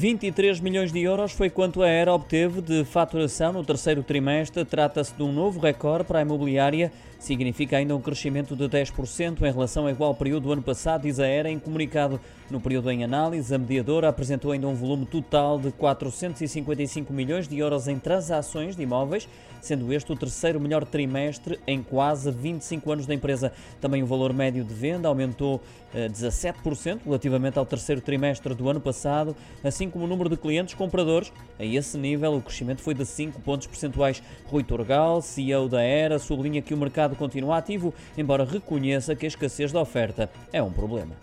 23 milhões de euros foi quanto a Era obteve de faturação no terceiro trimestre. Trata-se de um novo recorde para a imobiliária. Significa ainda um crescimento de 10% em relação ao igual período do ano passado, diz a Era em comunicado. No período em análise, a mediadora apresentou ainda um volume total de 455 milhões de euros em transações de imóveis, sendo este o terceiro melhor trimestre em quase 25 anos da empresa. Também o valor médio de venda aumentou 17% eh, relativamente ao terceiro trimestre do ano passado, assim como o número de clientes compradores. A esse nível, o crescimento foi de 5 pontos percentuais. Rui Torgal, CEO da Era, sublinha que o mercado continua ativo, embora reconheça que a escassez da oferta é um problema.